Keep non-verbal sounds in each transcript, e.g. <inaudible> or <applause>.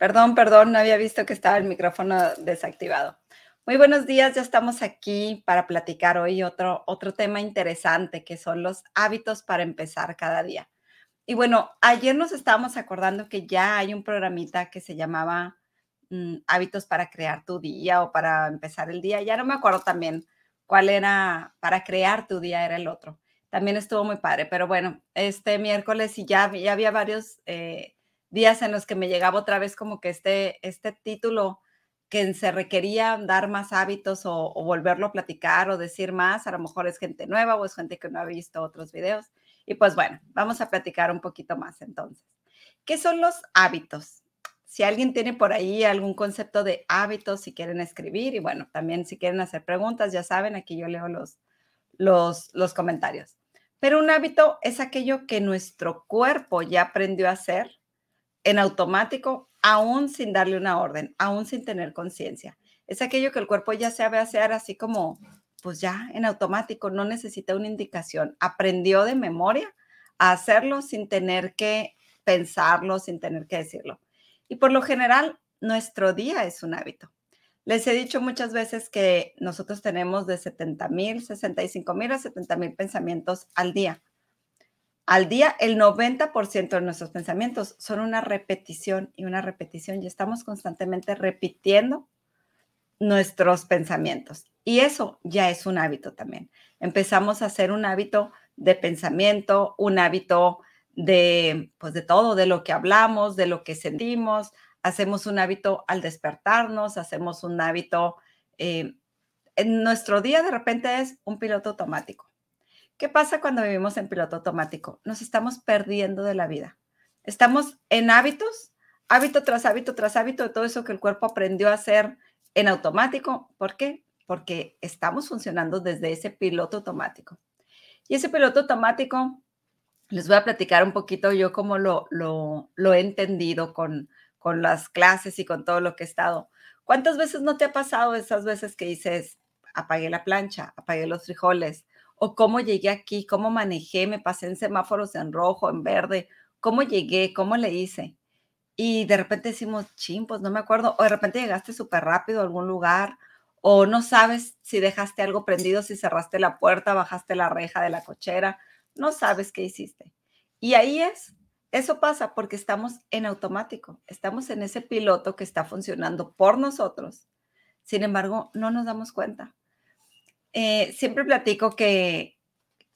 Perdón, perdón, no había visto que estaba el micrófono desactivado. Muy buenos días, ya estamos aquí para platicar hoy otro, otro tema interesante que son los hábitos para empezar cada día. Y bueno, ayer nos estábamos acordando que ya hay un programita que se llamaba mm, Hábitos para crear tu día o para empezar el día. Ya no me acuerdo también cuál era para crear tu día, era el otro. También estuvo muy padre, pero bueno, este miércoles y ya, había varios eh, días en los que me llegaba otra vez como que este, este título que se requería dar más hábitos o, volverlo a platicar o decir más, a lo mejor es gente nueva o es gente que no ha visto otros videos. Y pues bueno, vamos a platicar un poquito más entonces. ¿Qué son los hábitos? Si alguien tiene por ahí algún concepto de hábitos, si quieren escribir y bueno, también si quieren hacer preguntas, ya saben, aquí yo leo los, los, los comentarios. Pero un hábito es aquello que nuestro cuerpo ya aprendió a hacer en automático, aún sin darle una orden, aún sin tener conciencia. Es aquello que el cuerpo ya sabe hacer así como, pues ya en automático, no necesita una indicación. Aprendió de memoria a hacerlo sin tener que pensarlo, sin tener que decirlo. Y por lo general, nuestro día es un hábito. Les he dicho muchas veces que nosotros tenemos de 70 mil, 65 mil a 70 mil pensamientos al día al día, el 90% de nuestros pensamientos son una repetición y una repetición y estamos constantemente repitiendo nuestros pensamientos. Y eso ya es un hábito también. Empezamos a hacer un hábito de pensamiento, un hábito de, pues de todo, de lo que hablamos, de lo que sentimos. Hacemos un hábito al despertarnos, hacemos un hábito. Eh, en nuestro día de repente es un piloto automático ¿Qué pasa cuando vivimos en piloto automático? Nos estamos perdiendo de la vida. Estamos en hábitos, hábito tras hábito tras hábito de todo eso que el cuerpo aprendió a hacer en automático. ¿Por qué? Porque estamos funcionando desde ese piloto automático. Y ese piloto automático, les voy a platicar un poquito yo cómo lo, lo, he entendido con, con las clases y con todo lo que he estado. ¿Cuántas veces no te ha pasado esas veces que dices, apagué la plancha, apagué los frijoles, o cómo llegué aquí, cómo manejé, me pasé en semáforos en rojo, en verde, cómo llegué, cómo le hice. Y de repente decimos, ching, pues no me acuerdo, o de repente llegaste súper rápido a algún lugar, o no sabes si dejaste algo prendido, si cerraste la puerta, bajaste la reja de la cochera, no sabes qué hiciste. Y ahí es, eso pasa porque estamos en automático, estamos en ese piloto que está funcionando por nosotros. Sin embargo, no nos damos cuenta. Eh, siempre platico que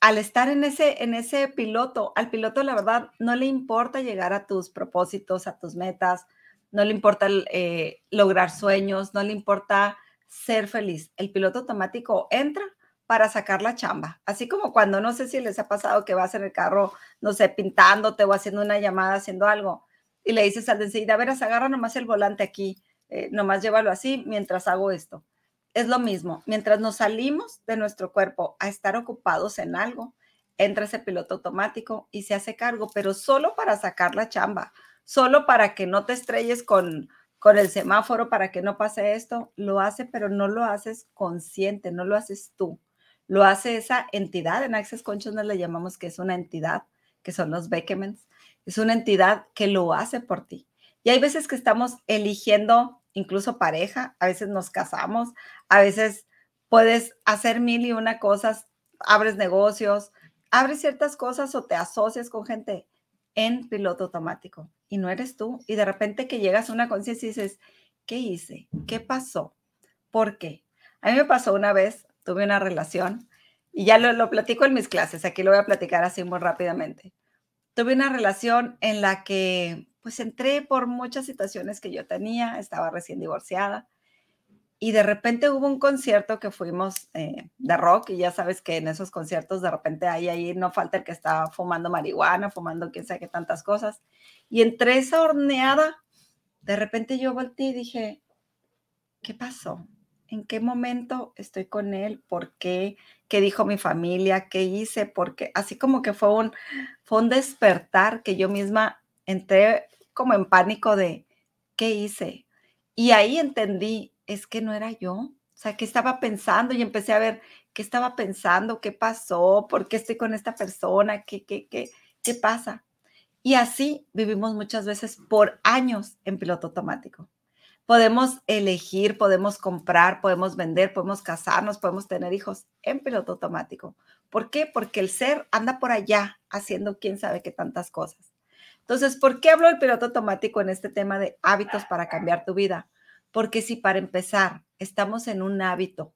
al estar en ese, en ese piloto, al piloto la verdad no le importa llegar a tus propósitos, a tus metas, no le importa eh, lograr sueños, no le importa ser feliz. El piloto automático entra para sacar la chamba. Así como cuando no sé si les ha pasado que vas en el carro, no sé, pintándote o haciendo una llamada, haciendo algo, y le dices al de enseguida, a ver, agarra nomás el volante aquí, eh, nomás llévalo así mientras hago esto es lo mismo. Mientras nos salimos de nuestro cuerpo a estar ocupados en algo, entra ese piloto automático y se hace cargo, pero solo para sacar la chamba, solo para que no te estrelles con, con el semáforo, para que no pase esto, lo hace, pero no lo haces consciente, no lo haces tú. Lo hace esa entidad, en Access Consciousness le llamamos que es una entidad, que son los Beckemans, es una entidad que lo hace por ti. Y hay veces que estamos eligiendo incluso pareja, a veces nos casamos, a veces puedes hacer mil y una cosas, abres negocios, abres ciertas cosas o te asocias con gente en piloto automático y no eres tú. Y de repente que llegas a una conciencia y dices, ¿qué hice? ¿Qué pasó? ¿Por qué? A mí me pasó una vez, tuve una relación y ya lo, lo platico en mis clases, aquí lo voy a platicar así muy rápidamente. Tuve una relación en la que pues entré por muchas situaciones que yo tenía, estaba recién divorciada y de repente hubo un concierto que fuimos eh, de rock y ya sabes que en esos conciertos de repente hay ahí no falta el que está fumando marihuana, fumando quién sabe qué tantas cosas. Y entre esa horneada, de repente yo volteé y dije, ¿qué pasó? ¿En qué momento estoy con él? ¿Por qué? ¿Qué dijo mi familia? ¿Qué hice? Porque así como que fue un, fue un despertar que yo misma entré como en pánico de, ¿qué hice? Y ahí entendí, es que no era yo. O sea, ¿qué estaba pensando? Y empecé a ver qué estaba pensando, qué pasó, por qué estoy con esta persona, qué, qué, qué, qué pasa. Y así vivimos muchas veces por años en piloto automático. Podemos elegir, podemos comprar, podemos vender, podemos casarnos, podemos tener hijos en piloto automático. ¿Por qué? Porque el ser anda por allá haciendo quién sabe qué tantas cosas. Entonces, ¿por qué hablo del piloto automático en este tema de hábitos para cambiar tu vida? Porque si para empezar estamos en un hábito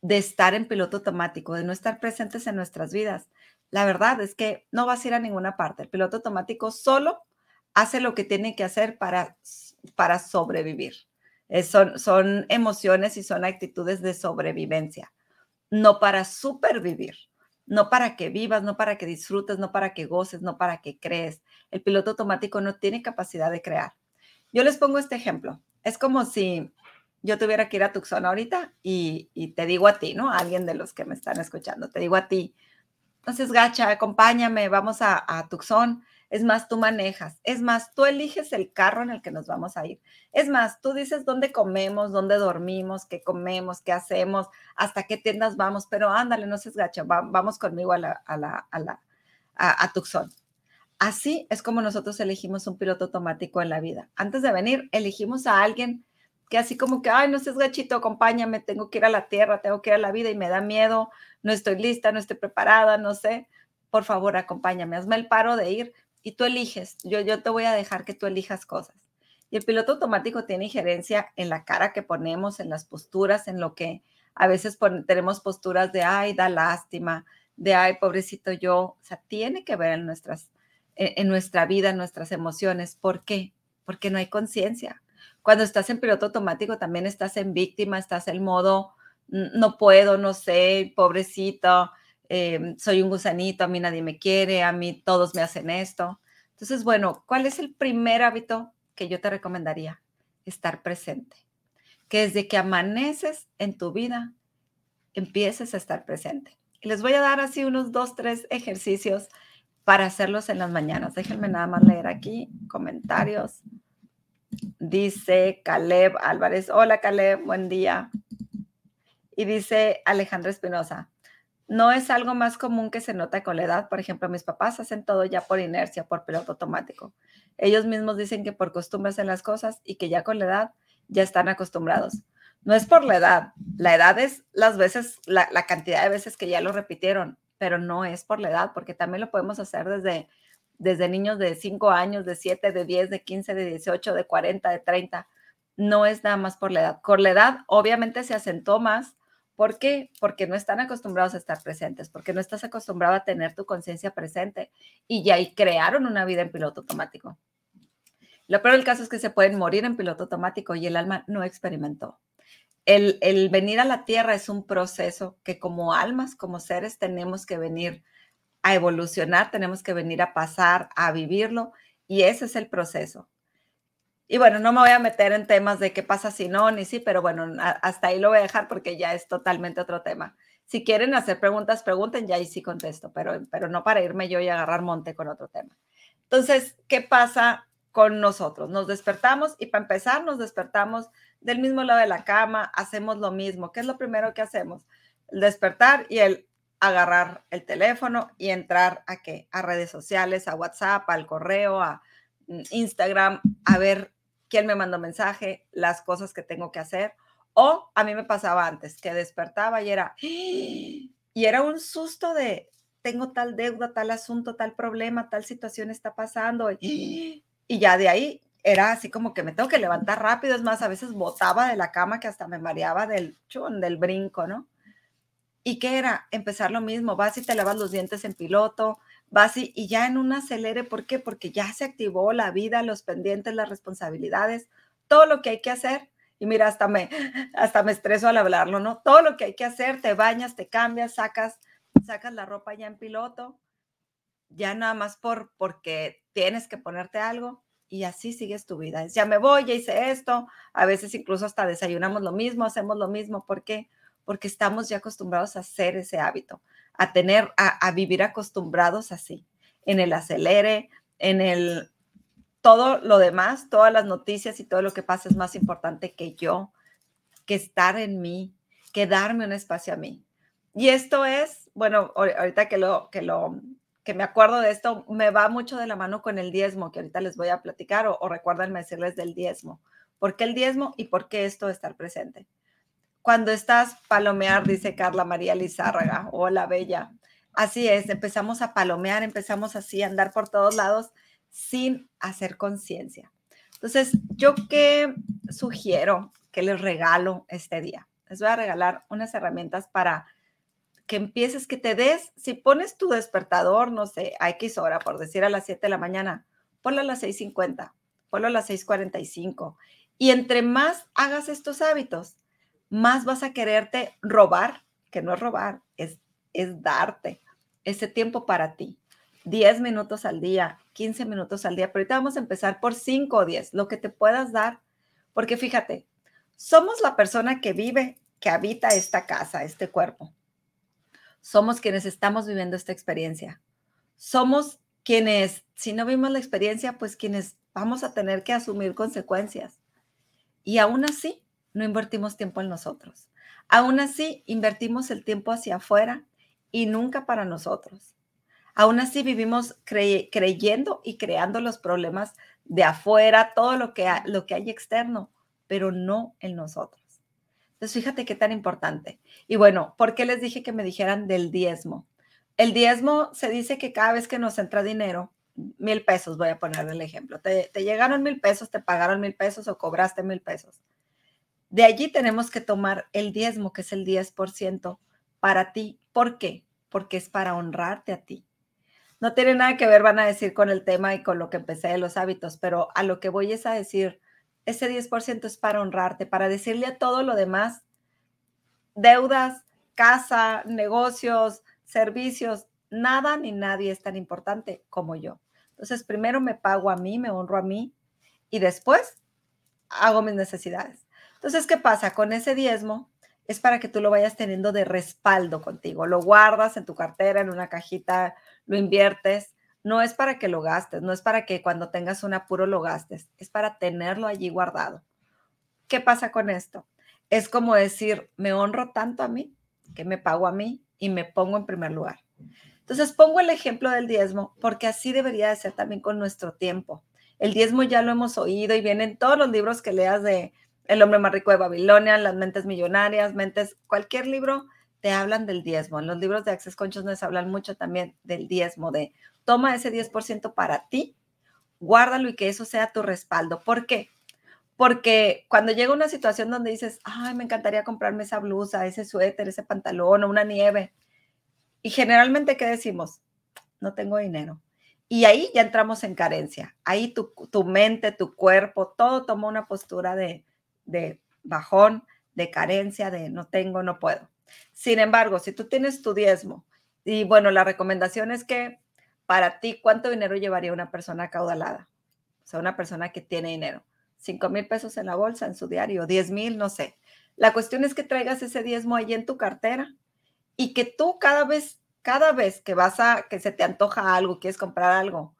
de estar en piloto automático, de no estar presentes en nuestras vidas, la verdad es que no vas a ir a ninguna parte. El piloto automático solo hace lo que tiene que hacer para, para sobrevivir. son, son emociones y son actitudes de sobrevivencia, no para supervivir, no para que vivas, no para que disfrutes, no para que goces, no para que crees. El piloto automático no tiene capacidad de crear. Yo les pongo este ejemplo. Es como si yo tuviera que ir a Tucson ahorita y, y te digo a ti, ¿no? A alguien de los que me están escuchando, te digo a ti, entonces, Gacha, acompáñame, vamos a, Tucson. Es más, tú manejas. Es más, tú eliges el carro en el que nos vamos a ir. Es más, tú dices dónde comemos, dónde dormimos, qué comemos, qué hacemos, hasta qué tiendas vamos. Pero ándale, no seas gacha, vamos conmigo a, la, a, la, a, la, a Tucson. Así es como nosotros elegimos un piloto automático en la vida. Antes de venir, elegimos a alguien que así como que, ay, no seas gachito, acompáñame, tengo que ir a la tierra, tengo que ir a la vida y me da miedo, no estoy lista, no estoy preparada, no sé, por favor, acompáñame, hazme el paro de ir y tú eliges, yo, yo te voy a dejar que tú elijas cosas. Y el piloto automático tiene injerencia en la cara que ponemos, en las posturas, en lo que a veces tenemos posturas de, ay, da lástima, de, ay, pobrecito yo, o sea, tiene que ver en, nuestras, en nuestra vida, en nuestras emociones. ¿Por qué? Porque no hay conciencia cuando estás en piloto automático también estás en víctima, estás en modo, no puedo, no sé, pobrecito, em, soy un gusanito, a mí nadie me quiere, a mí todos me hacen esto. Entonces, bueno, ¿cuál es el primer hábito que yo te recomendaría? Estar presente. Que desde que amaneces en tu vida, empieces a estar presente. Y les voy a dar así unos dos, tres ejercicios para hacerlos en las mañanas. Déjenme nada más leer aquí comentarios. Dice Caleb Álvarez, hola Caleb, buen día. Y dice Alejandra Espinosa, no es algo más común que se nota con la edad. Por ejemplo, mis papás hacen todo ya por inercia, por piloto automático. Ellos mismos dicen que por costumbre hacen las cosas y que ya con la edad ya están acostumbrados. No es por la edad. La edad es las veces, la, cantidad de veces que ya lo repitieron, pero no es por la edad, porque también lo podemos hacer desde desde niños de 5 años, de 7, de 10, de 15, de 18, de 40, de 30. No es nada más por la edad. Por la edad, obviamente se asentó más. ¿Por qué? Porque no están acostumbrados a estar presentes, porque no estás acostumbrado a tener tu conciencia presente y ya ahí crearon una vida en piloto automático. Lo peor del caso es que se pueden morir en piloto automático y el alma no experimentó. El, el venir a la tierra es un proceso que como almas, como seres, tenemos que venir a evolucionar, tenemos que venir a pasar, a vivirlo, y ese es el proceso. Y bueno, no me voy a meter en temas de qué pasa si no, ni sí, pero bueno, hasta ahí lo voy a dejar porque ya es totalmente otro tema. Si quieren hacer preguntas, pregunten, ya ahí sí contesto, pero, pero no para irme yo y agarrar monte con otro tema. Entonces, ¿qué pasa con nosotros? Nos despertamos y para empezar nos despertamos del mismo lado de la cama, hacemos lo mismo. ¿Qué es lo primero que hacemos? El despertar y el agarrar el teléfono y entrar a qué? A redes sociales, a WhatsApp, al correo, a mm, Instagram, a ver quién me mandó mensaje, las cosas que tengo que hacer. O a mí me pasaba antes, que despertaba y era, y era un susto de, tengo tal deuda, tal asunto, tal problema, tal situación está pasando. Y, ya de ahí era así como que me tengo que levantar rápido. Es más, a veces botaba de la cama que hasta me mareaba del chun, del brinco, ¿no? ¿Y qué era? Empezar lo mismo, vas y te lavas los dientes en piloto, vas y, y, ya en un acelere, ¿por qué? Porque ya se activó la vida, los pendientes, las responsabilidades, todo lo que hay que hacer. Y mira, hasta me, <gasps> hasta me estreso al hablarlo, ¿no? Todo lo que hay que hacer, te bañas, te cambias, sacas, sacas la ropa ya en piloto, ya nada más por, porque tienes que ponerte algo y así sigues tu vida. ya me voy, ya hice esto, a veces incluso hasta desayunamos lo mismo, hacemos lo mismo, ¿por qué? porque estamos ya acostumbrados a hacer ese hábito, a tener, a, vivir acostumbrados así, en el acelere, en el todo lo demás, todas las noticias y todo lo que pasa es más importante que yo, que estar en mí, que darme un espacio a mí. Y esto es, bueno, ahorita que lo, que lo, que me acuerdo de esto, me va mucho de la mano con el diezmo, que ahorita les voy a platicar, o, o recuérdenme decirles del diezmo. ¿Por qué el diezmo y por qué esto de estar presente? Cuando estás palomear, dice Carla María Lizárraga, hola bella. Así es, empezamos a palomear, empezamos así a andar por todos lados sin hacer conciencia. Entonces, ¿yo qué sugiero que les regalo este día? Les voy a regalar unas herramientas para que empieces, que te des, si pones tu despertador, no sé, a X hora, por decir a las 7 de la mañana, ponlo a las 6.50, ponlo a las 6.45. Y entre más hagas estos hábitos, más vas a quererte robar, que no es robar, es, es darte ese tiempo para ti. 10 minutos al día, 15 minutos al día, pero ahorita vamos a empezar por 5 o 10, lo que te puedas dar, porque fíjate, somos la persona que vive, que habita esta casa, este cuerpo somos quienes estamos viviendo esta experiencia. Somos quienes, si no vimos la experiencia, pues quienes vamos a tener que asumir consecuencias. Y aún así, no invertimos tiempo en nosotros. Aún así, invertimos el tiempo hacia afuera y nunca para nosotros. Aún así, vivimos creyendo y creando los problemas de afuera, todo lo que, lo que hay externo, pero no en nosotros. Entonces, fíjate qué tan importante. Y bueno, ¿por qué les dije que me dijeran del diezmo? El diezmo se dice que cada vez que nos entra dinero, mil pesos, voy a poner el ejemplo, te, te llegaron mil pesos, te pagaron mil pesos o cobraste mil pesos. De allí tenemos que tomar el diezmo, que es el 10% para ti. ¿Por qué? Porque es para honrarte a ti. No tiene nada que ver, van a decir, con el tema y con lo que empecé de los hábitos, pero a lo que voy es a decir, ese 10% es para honrarte, para decirle a todo lo demás, deudas, casa, negocios, servicios, nada ni nadie es tan importante como yo. Entonces, primero me pago a mí, me honro a mí y después hago mis necesidades. Entonces, ¿qué pasa? Con ese diezmo es para que tú lo vayas teniendo de respaldo contigo. Lo guardas en tu cartera, en una cajita, lo inviertes no es para que lo gastes, no es para que cuando tengas un apuro lo gastes, es para tenerlo allí guardado. ¿Qué pasa con esto? Es como decir, me honro tanto a mí que me pago a mí y me pongo en primer lugar. Entonces pongo el ejemplo del diezmo porque así debería de ser también con nuestro tiempo. El diezmo ya lo hemos oído y vienen todos los libros que leas de El hombre más rico de Babilonia, Las mentes millonarias, mentes, cualquier libro te hablan del diezmo. En los libros de Access Consciousness hablan mucho también del diezmo, de toma ese 10% para ti, guárdalo y que eso sea tu respaldo. ¿Por qué? Porque cuando llega una situación donde dices, ay, me encantaría comprarme esa blusa, ese suéter, ese pantalón o una nieve, y generalmente, ¿qué decimos? No tengo dinero. Y ahí ya entramos en carencia. Ahí tu, tu mente, tu cuerpo, todo toma una postura de, de bajón, de carencia, de no tengo, no puedo. Sin embargo, si tú tienes tu diezmo, y bueno, la recomendación es que para ti, ¿cuánto dinero llevaría una persona caudalada? O sea, una persona que tiene dinero. ¿Cinco mil pesos en la bolsa, en su diario, diez mil, no sé. La cuestión es que traigas ese diezmo ahí en tu cartera y que tú cada vez, cada vez que vas a, que se te antoja algo, quieres comprar algo,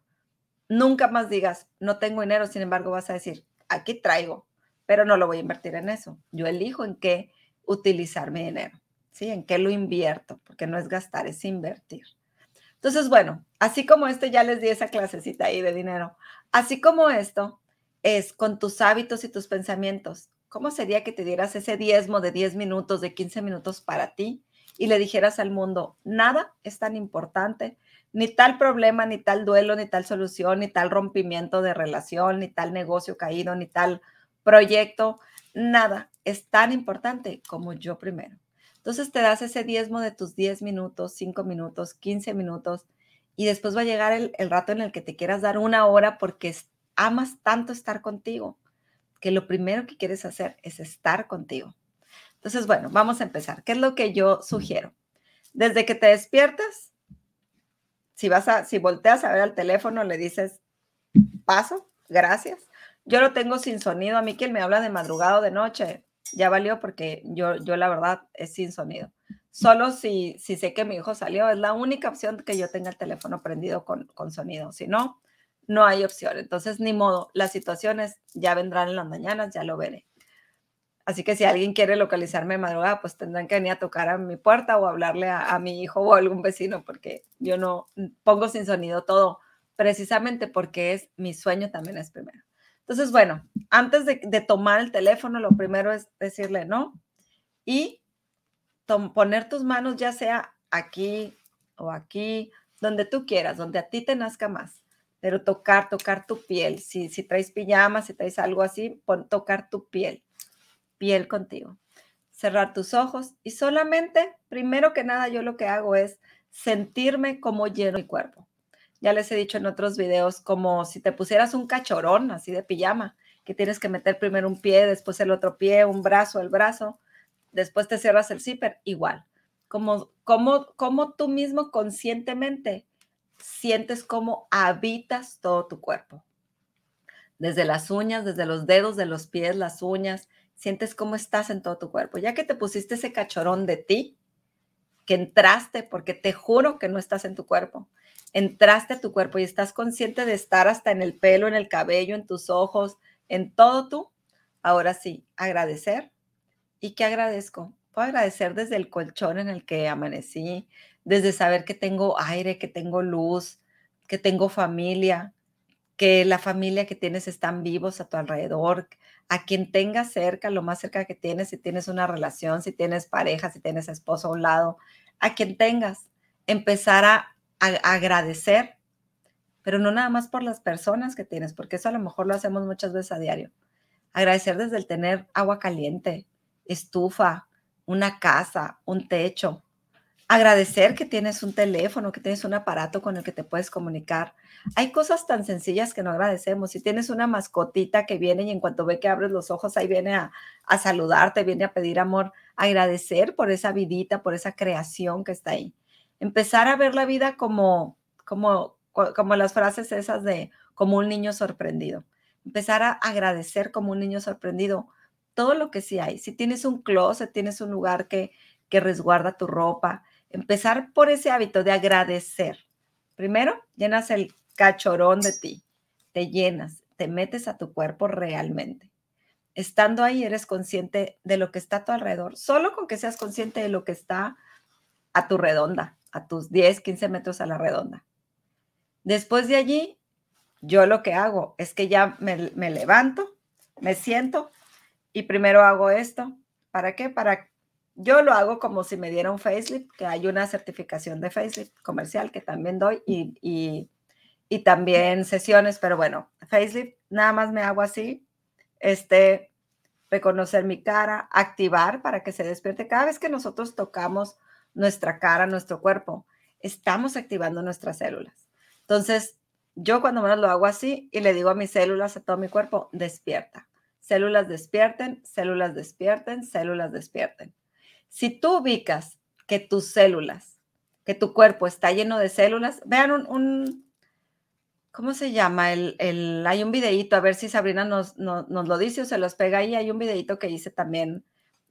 nunca más digas, no tengo dinero, sin embargo vas a decir, aquí traigo, pero no lo voy a invertir en eso. Yo elijo en qué utilizar mi dinero. ¿sí? ¿En qué lo invierto? Porque no es gastar, es invertir. Entonces, bueno, así como este, ya les di esa clasecita ahí de dinero, así como esto es con tus hábitos y tus pensamientos. ¿Cómo sería que te dieras ese diezmo de 10 minutos, de 15 minutos para ti y le dijeras al mundo, nada es tan importante, ni tal problema, ni tal duelo, ni tal solución, ni tal rompimiento de relación, ni tal negocio caído, ni tal proyecto, nada es tan importante como yo primero. Entonces te das ese diezmo de tus 10 minutos, 5 minutos, 15 minutos y después va a llegar el, rato en el que te quieras dar una hora porque amas tanto estar contigo que lo primero que quieres hacer es estar contigo. Entonces, bueno, vamos a empezar. ¿Qué es lo que yo sugiero? Desde que te despiertas, si vas a, si volteas a ver al teléfono, le dices, paso, gracias. Yo lo tengo sin sonido. A mí quien me habla de madrugada o de noche, ya valió porque yo, yo la verdad es sin sonido. Solo si, si sé que mi hijo salió, es la única opción que yo tenga el teléfono prendido con, con sonido. Si no, no hay opción. Entonces, ni modo, las situaciones ya vendrán en las mañanas, ya lo veré. Así que si alguien quiere localizarme de madrugada, pues tendrán que venir a tocar a mi puerta o hablarle a, a mi hijo o a algún vecino, porque yo no pongo sin sonido todo, precisamente porque es mi sueño también es primero. Entonces, bueno, antes de, tomar el teléfono, lo primero es decirle no y poner tus manos ya sea aquí o aquí, donde tú quieras, donde a ti te nazca más, pero tocar, tocar tu piel. Si, si traes pijama, si traes algo así, tocar tu piel, piel contigo. Cerrar tus ojos y solamente, primero que nada, yo lo que hago es sentirme como lleno mi cuerpo. Ya les he dicho en otros videos, como si te pusieras un cachorón así de pijama, que tienes que meter primero un pie, después el otro pie, un brazo, el brazo, después te cierras el zipper, igual. Como, como, como tú mismo conscientemente sientes cómo habitas todo tu cuerpo. Desde las uñas, desde los dedos de los pies, las uñas, sientes cómo estás en todo tu cuerpo. Ya que te pusiste ese cachorón de ti, que entraste, porque te juro que no estás en tu cuerpo, entraste a tu cuerpo y estás consciente de estar hasta en el pelo, en el cabello, en tus ojos, en todo tú, ahora sí, agradecer. ¿Y qué agradezco? Puedo agradecer desde el colchón en el que amanecí, desde saber que tengo aire, que tengo luz, que tengo familia, que la familia que tienes están vivos a tu alrededor, a quien tengas cerca, lo más cerca que tienes, si tienes una relación, si tienes pareja, si tienes esposo a un lado, a quien tengas, empezar a agradecer, pero no nada más por las personas que tienes, porque eso a lo mejor lo hacemos muchas veces a diario. Agradecer desde el tener agua caliente, estufa, una casa, un techo. Agradecer que tienes un teléfono, que tienes un aparato con el que te puedes comunicar. Hay cosas tan sencillas que no agradecemos. Si tienes una mascotita que viene y en cuanto ve que abres los ojos, ahí viene a, saludarte, viene a pedir amor, agradecer por esa vidita, por esa creación que está ahí empezar a ver la vida como, como, como las frases esas de como un niño sorprendido. Empezar a agradecer como un niño sorprendido todo lo que sí hay. Si tienes un closet, tienes un lugar que, que resguarda tu ropa, empezar por ese hábito de agradecer. Primero, llenas el cachorón de ti, te llenas, te metes a tu cuerpo realmente. Estando ahí, eres consciente de lo que está a tu alrededor, solo con que seas consciente de lo que está a tu redonda a tus 10, 15 metros a la redonda. Después de allí, yo lo que hago es que ya me, levanto, me siento y primero hago esto. ¿Para qué? Para yo lo hago como si me diera un facelift, que hay una certificación de facelift comercial que también doy y, y, también sesiones, pero bueno, facelift nada más me hago así, este, reconocer mi cara, activar para que se despierte. Cada vez que nosotros tocamos nuestra cara, nuestro cuerpo, estamos activando nuestras células. Entonces, yo cuando menos lo hago así y le digo a mis células, a todo mi cuerpo, despierta. Células despierten, células despierten, células despierten. Si tú ubicas que tus células, que tu cuerpo está lleno de células, vean un, ¿cómo se llama? El, hay un videíto, a ver si Sabrina nos, nos, nos, lo dice o se los pega ahí. Hay un videíto que hice también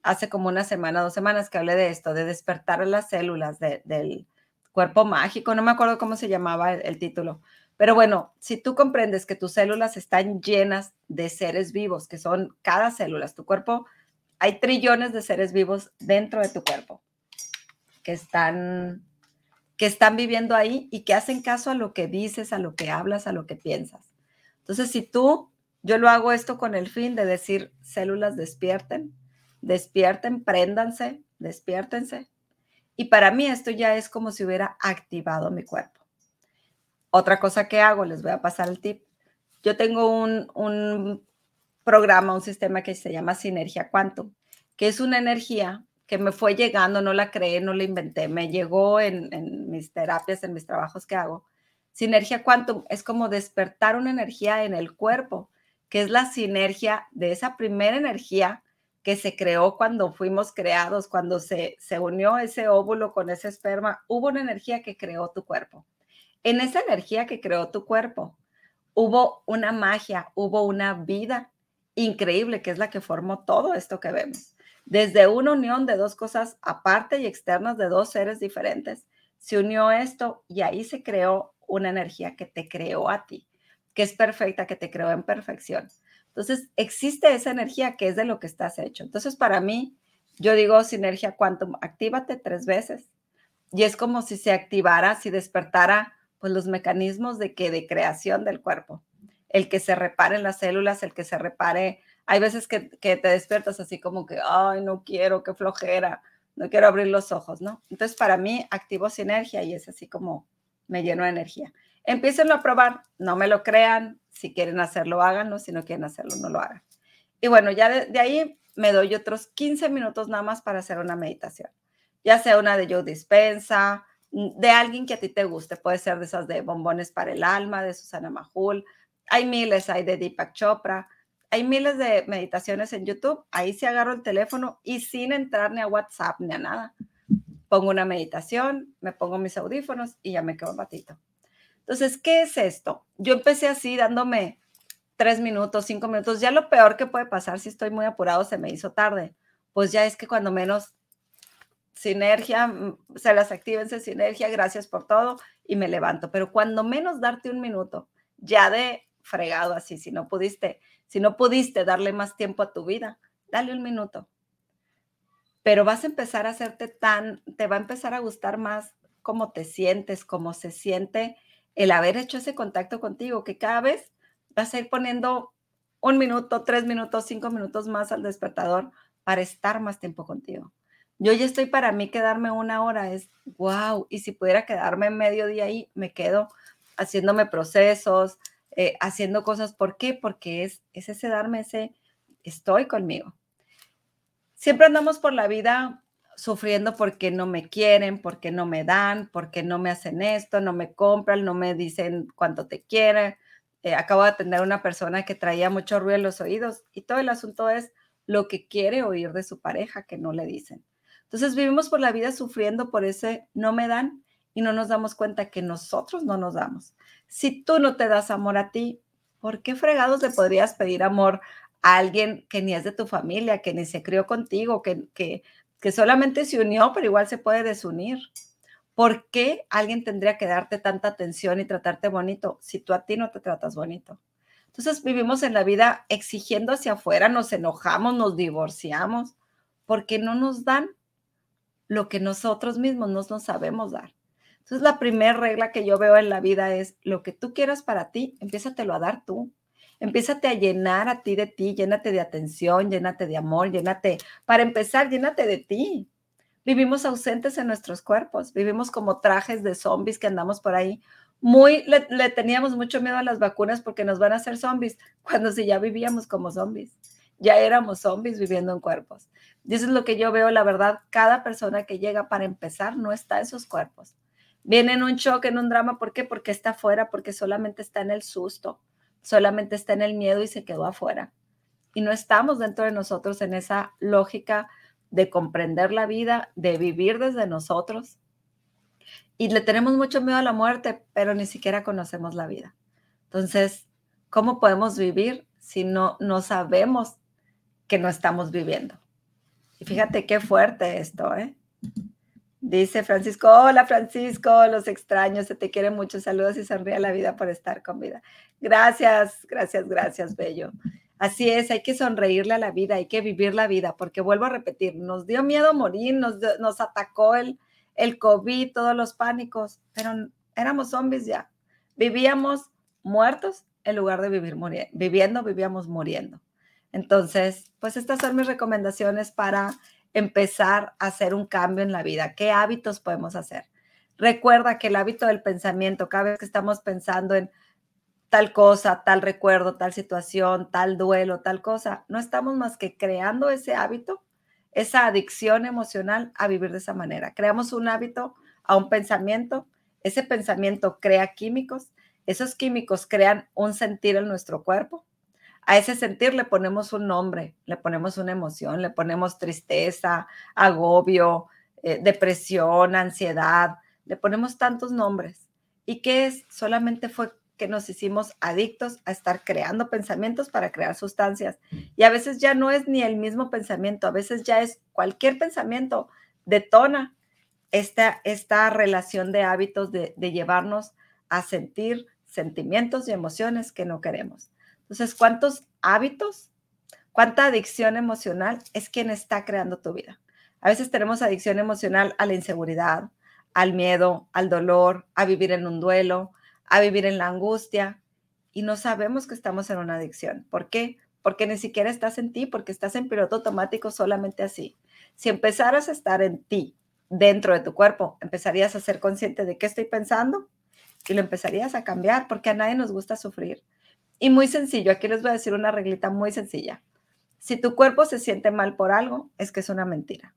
hace como una semana, dos semanas que hablé de esto, de despertar las células del cuerpo mágico, no me acuerdo cómo se llamaba el, título, pero bueno, si tú comprendes que tus células están llenas de seres vivos, que son cada célula, tu cuerpo, hay trillones de seres vivos dentro de tu cuerpo que están que están viviendo ahí y que hacen caso a lo que dices, a lo que hablas, a lo que piensas. Entonces, si tú, yo lo hago esto con el fin de decir, células despierten, despierten, préndanse, despiértense. Y para mí esto ya es como si hubiera activado mi cuerpo. Otra cosa que hago, les voy a pasar el tip. Yo tengo un, programa, un sistema que se llama Sinergia Quantum, que es una energía que me fue llegando, no la creé, no la inventé, me llegó en, en mis terapias, en mis trabajos que hago. Sinergia Quantum es como despertar una energía en el cuerpo, que es la sinergia de esa primera energía que se creó cuando fuimos creados, cuando se, se unió ese óvulo con ese esperma, hubo una energía que creó tu cuerpo. En esa energía que creó tu cuerpo, hubo una magia, hubo una vida increíble que es la que formó todo esto que vemos. Desde una unión de dos cosas aparte y externas de dos seres diferentes, se unió esto y ahí se creó una energía que te creó a ti, que es perfecta, que te creó en perfección. Entonces, existe esa energía que es de lo que estás hecho. Entonces, para mí, yo digo sinergia quantum, actívate tres veces. Y es como si se activara, si despertara pues los mecanismos de que de creación del cuerpo. El que se reparen las células, el que se repare. Hay veces que, que te despiertas así como que, ay, no quiero, qué flojera, no quiero abrir los ojos, ¿no? Entonces, para mí, activo sinergia y es así como me lleno de energía. Empiecen a probar, no me lo crean, si quieren hacerlo, háganlo, si no quieren hacerlo, no lo hagan. Y bueno, ya de, ahí me doy otros 15 minutos nada más para hacer una meditación, ya sea una de Joe Dispensa, de alguien que a ti te guste, puede ser de esas de bombones para el alma, de Susana Mahul, hay miles, hay de Deepak Chopra, hay miles de meditaciones en YouTube, ahí sí agarro el teléfono y sin entrar ni a WhatsApp ni a nada, pongo una meditación, me pongo mis audífonos y ya me quedo un ratito. Entonces, ¿qué es esto? Yo empecé así dándome tres minutos, cinco minutos. Ya lo peor que puede pasar si estoy muy apurado, se me hizo tarde. Pues ya es que cuando menos sinergia, mm, se las actívense sinergia, gracias por todo y me levanto. Pero cuando menos darte un minuto, ya de fregado así, si no pudiste, si no pudiste darle más tiempo a tu vida, dale un minuto. Pero vas a empezar a hacerte tan, te va a empezar a gustar más cómo te sientes, cómo se siente el haber hecho ese contacto contigo, que cada vez vas a ir poniendo un minuto, tres minutos, cinco minutos más al despertador para estar más tiempo contigo. Yo ya estoy para mí quedarme una hora, es wow, y si pudiera quedarme medio día ahí, me quedo haciéndome procesos, eh, haciendo cosas. ¿Por qué? Porque es, es ese darme ese, estoy conmigo. Siempre andamos por la vida sufriendo porque no me quieren, porque no me dan, porque no me hacen esto, no me compran, no me dicen cuánto te quieren. Eh, acabo de atender a una persona que traía mucho ruido en los oídos y todo el asunto es lo que quiere oír de su pareja que no le dicen. Entonces vivimos por la vida sufriendo por ese no me dan y no nos damos cuenta que nosotros no nos damos. Si tú no te das amor a ti, ¿por qué fregados le podrías pedir amor a alguien que ni es de tu familia, que ni se crió contigo, que, que que solamente se unió, pero igual se puede desunir. ¿Por qué alguien tendría que darte tanta atención y tratarte bonito si tú a ti no te tratas bonito? Entonces vivimos en la vida exigiendo hacia afuera, nos enojamos, nos divorciamos, porque no nos dan lo que nosotros mismos no nos sabemos dar. Entonces la primera regla que yo veo en la vida es lo que tú quieras para ti, empiézatelo a dar tú. Empiézate a llenar a ti de ti, llénate de atención, llénate de amor, llénate, para empezar, llénate de ti. Vivimos ausentes en nuestros cuerpos, vivimos como trajes de zombies que andamos por ahí. Muy, le, teníamos mucho miedo a las vacunas porque nos van a hacer zombies, <laughs> cuando si ya vivíamos como zombies, ya éramos zombies viviendo en cuerpos. Y eso es lo que yo veo, la verdad, cada persona que llega para empezar no está en sus cuerpos. Viene en un shock, en un drama, ¿por qué? Porque está afuera, porque solamente está en el susto solamente está en el miedo y se quedó afuera. Y no estamos dentro de nosotros en esa lógica de comprender la vida, de vivir desde nosotros. Y le tenemos mucho miedo a la muerte, pero ni siquiera conocemos la vida. Entonces, ¿cómo podemos vivir si no, no sabemos que no estamos viviendo? Y fíjate qué fuerte esto, ¿eh? Dice Francisco, hola Francisco, los extraños, se te quiere mucho, saludos y sonríe la vida por estar con vida. Gracias, gracias, gracias, Bello. Así es, hay que sonreírle a la vida, hay que vivir la vida, porque vuelvo a repetir, nos dio miedo morir, nos, nos atacó el, el COVID, todos los pánicos, pero éramos zombies ya. Vivíamos muertos en lugar de vivir viviendo, vivíamos muriendo. Entonces, pues estas son mis recomendaciones para empezar a hacer un cambio en la vida? ¿Qué hábitos podemos hacer? Recuerda que el hábito del pensamiento, cada vez que estamos pensando en tal cosa, tal recuerdo, tal situación, tal duelo, tal cosa, no estamos más que creando ese hábito, esa adicción emocional a vivir de esa manera. Creamos un hábito a un pensamiento, ese pensamiento crea químicos, esos químicos crean un sentir en nuestro cuerpo, a ese sentir le ponemos un nombre, le ponemos una emoción, le ponemos tristeza, agobio, eh, depresión, ansiedad, le ponemos tantos nombres. ¿Y qué es? Solamente fue que nos hicimos adictos a estar creando pensamientos para crear sustancias. Y a veces ya no es ni el mismo pensamiento, a veces ya es cualquier pensamiento detona esta, esta relación de hábitos de, de llevarnos a sentir sentimientos y emociones que no queremos. Entonces, ¿cuántos hábitos, cuánta adicción emocional es quien está creando tu vida? A veces tenemos adicción emocional a la inseguridad, al miedo, al dolor, a vivir en un duelo, a vivir en la angustia y no sabemos que estamos en una adicción. ¿Por qué? Porque ni siquiera estás en ti, porque estás en piloto automático solamente así. Si empezaras a estar en ti, dentro de tu cuerpo, empezarías a ser consciente de qué estoy pensando y lo empezarías a cambiar, porque a nadie nos gusta sufrir. Y muy sencillo, aquí les voy a decir una reglita muy sencilla. Si tu cuerpo se siente mal por algo, es que es una mentira.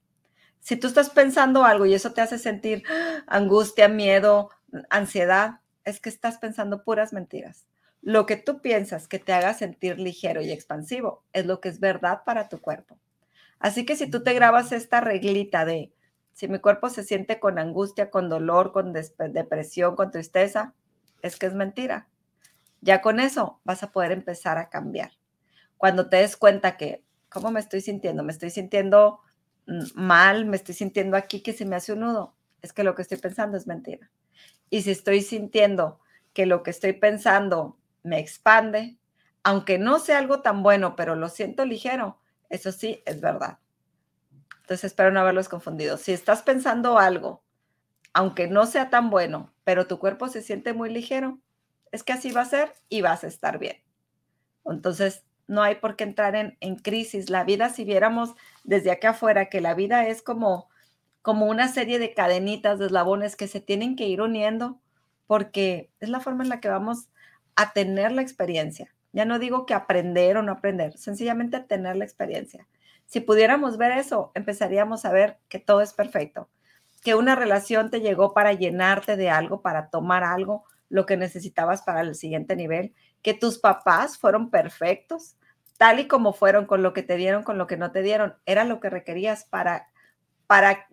Si tú estás pensando algo y eso te hace sentir angustia, miedo, ansiedad, es que estás pensando puras mentiras. Lo que tú piensas que te haga sentir ligero y expansivo es lo que es verdad para tu cuerpo. Así que si tú te grabas esta reglita de si mi cuerpo se siente con angustia, con dolor, con depresión, con tristeza, es que es mentira. Ya con eso vas a poder empezar a cambiar. Cuando te des cuenta que, ¿cómo me estoy sintiendo? Me estoy sintiendo mm, mal, me estoy sintiendo aquí que se me hace un nudo. Es que lo que estoy pensando es mentira. Y si estoy sintiendo que lo que estoy pensando me expande, aunque no sea algo tan bueno, pero lo siento ligero, eso sí es verdad. Entonces espero no haberlos confundido. Si estás pensando algo, aunque no sea tan bueno, pero tu cuerpo se siente muy ligero, es que así va a ser y vas a estar bien. Entonces, no hay por qué entrar en, en crisis. La vida, si viéramos desde acá afuera, que la vida es como como una serie de cadenitas, de eslabones que se tienen que ir uniendo porque es la forma en la que vamos a tener la experiencia. Ya no digo que aprender o no aprender, sencillamente tener la experiencia. Si pudiéramos ver eso, empezaríamos a ver que todo es perfecto, que una relación te llegó para llenarte de algo, para tomar algo, lo que necesitabas para el siguiente nivel, que tus papás fueron perfectos, tal y como fueron, con lo que te dieron, con lo que no te dieron, era lo que requerías para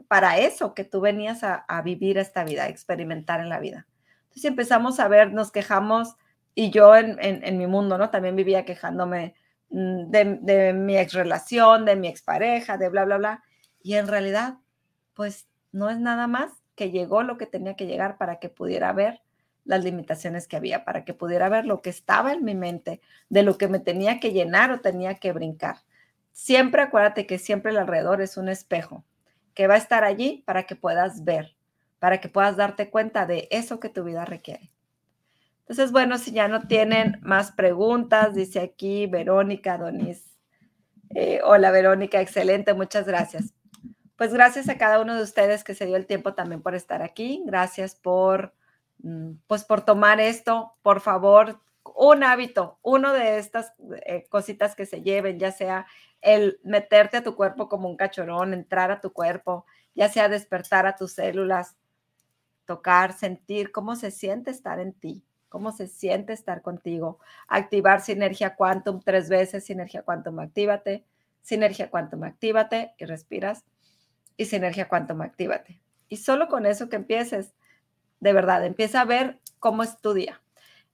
para, eso que tú venías a, vivir esta vida, experimentar en la vida. Entonces empezamos a ver, nos quejamos, y yo en, mi mundo, ¿no? También vivía quejándome mm, de, de mi ex relación, de mi expareja, de bla, bla, bla. Y en realidad, pues no es nada más que llegó lo que tenía que llegar para que pudiera ver las limitaciones que había, para que pudiera ver lo que estaba en mi mente, de lo que me tenía que llenar o tenía que brincar. Siempre acuérdate que siempre el alrededor es un espejo que va a estar allí para que puedas ver, para que puedas darte cuenta de eso que tu vida requiere. Entonces, bueno, si ya no tienen más preguntas, dice aquí Verónica Donis. Eh, hola Verónica, excelente, muchas gracias. Pues gracias a cada uno de ustedes que se dio el tiempo también por estar aquí. Gracias por, pues por tomar esto. Por favor, un hábito, uno de estas eh, cositas que se lleven, ya sea el meterte a tu cuerpo como un cachorón, entrar a tu cuerpo, ya sea despertar a tus células, tocar, sentir cómo se siente estar en ti, cómo se siente estar contigo, activar sinergia quantum tres veces, sinergia quantum, actívate, sinergia quantum, actívate y respiras y sinergia quantum, actívate. Y solo con eso que empieces, de verdad, empieza a ver cómo es tu día.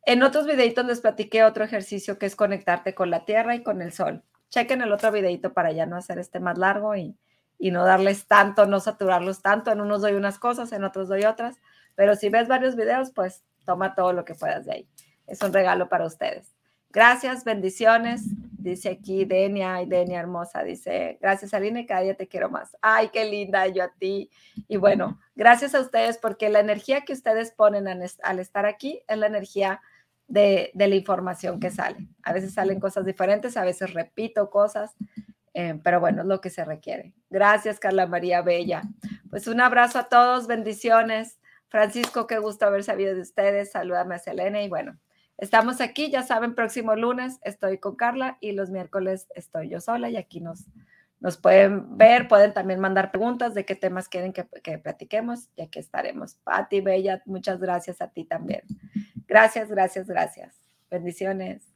En otros videitos les platiqué otro ejercicio que es conectarte con la tierra y con el sol chequen el otro videito para ya no hacer este más largo y, no darles tanto, no saturarlos tanto. En unos doy unas cosas, en otros doy otras. Pero si ves varios videos, pues toma todo lo que puedas de ahí. Es un regalo para ustedes. Gracias, bendiciones. Dice aquí Denia, ay Denia hermosa, dice, gracias Aline, cada día te quiero más. Ay, qué linda, yo a ti. Y bueno, gracias a ustedes porque la energía que ustedes ponen al estar aquí es la energía de, la información que sale. A veces salen cosas diferentes, a veces repito cosas, eh, pero bueno, es lo que se requiere. Gracias, Carla María Bella. Pues un abrazo a todos, bendiciones. Francisco, qué gusto haber sabido de ustedes. Salúdame a Selena y bueno, estamos aquí, ya saben, próximo lunes estoy con Carla y los miércoles estoy yo sola y aquí nos, nos pueden ver, pueden también mandar preguntas de qué temas quieren que, que platiquemos y aquí estaremos. Pati, Bella, muchas gracias a ti también. Gracias, gracias, gracias. Bendiciones.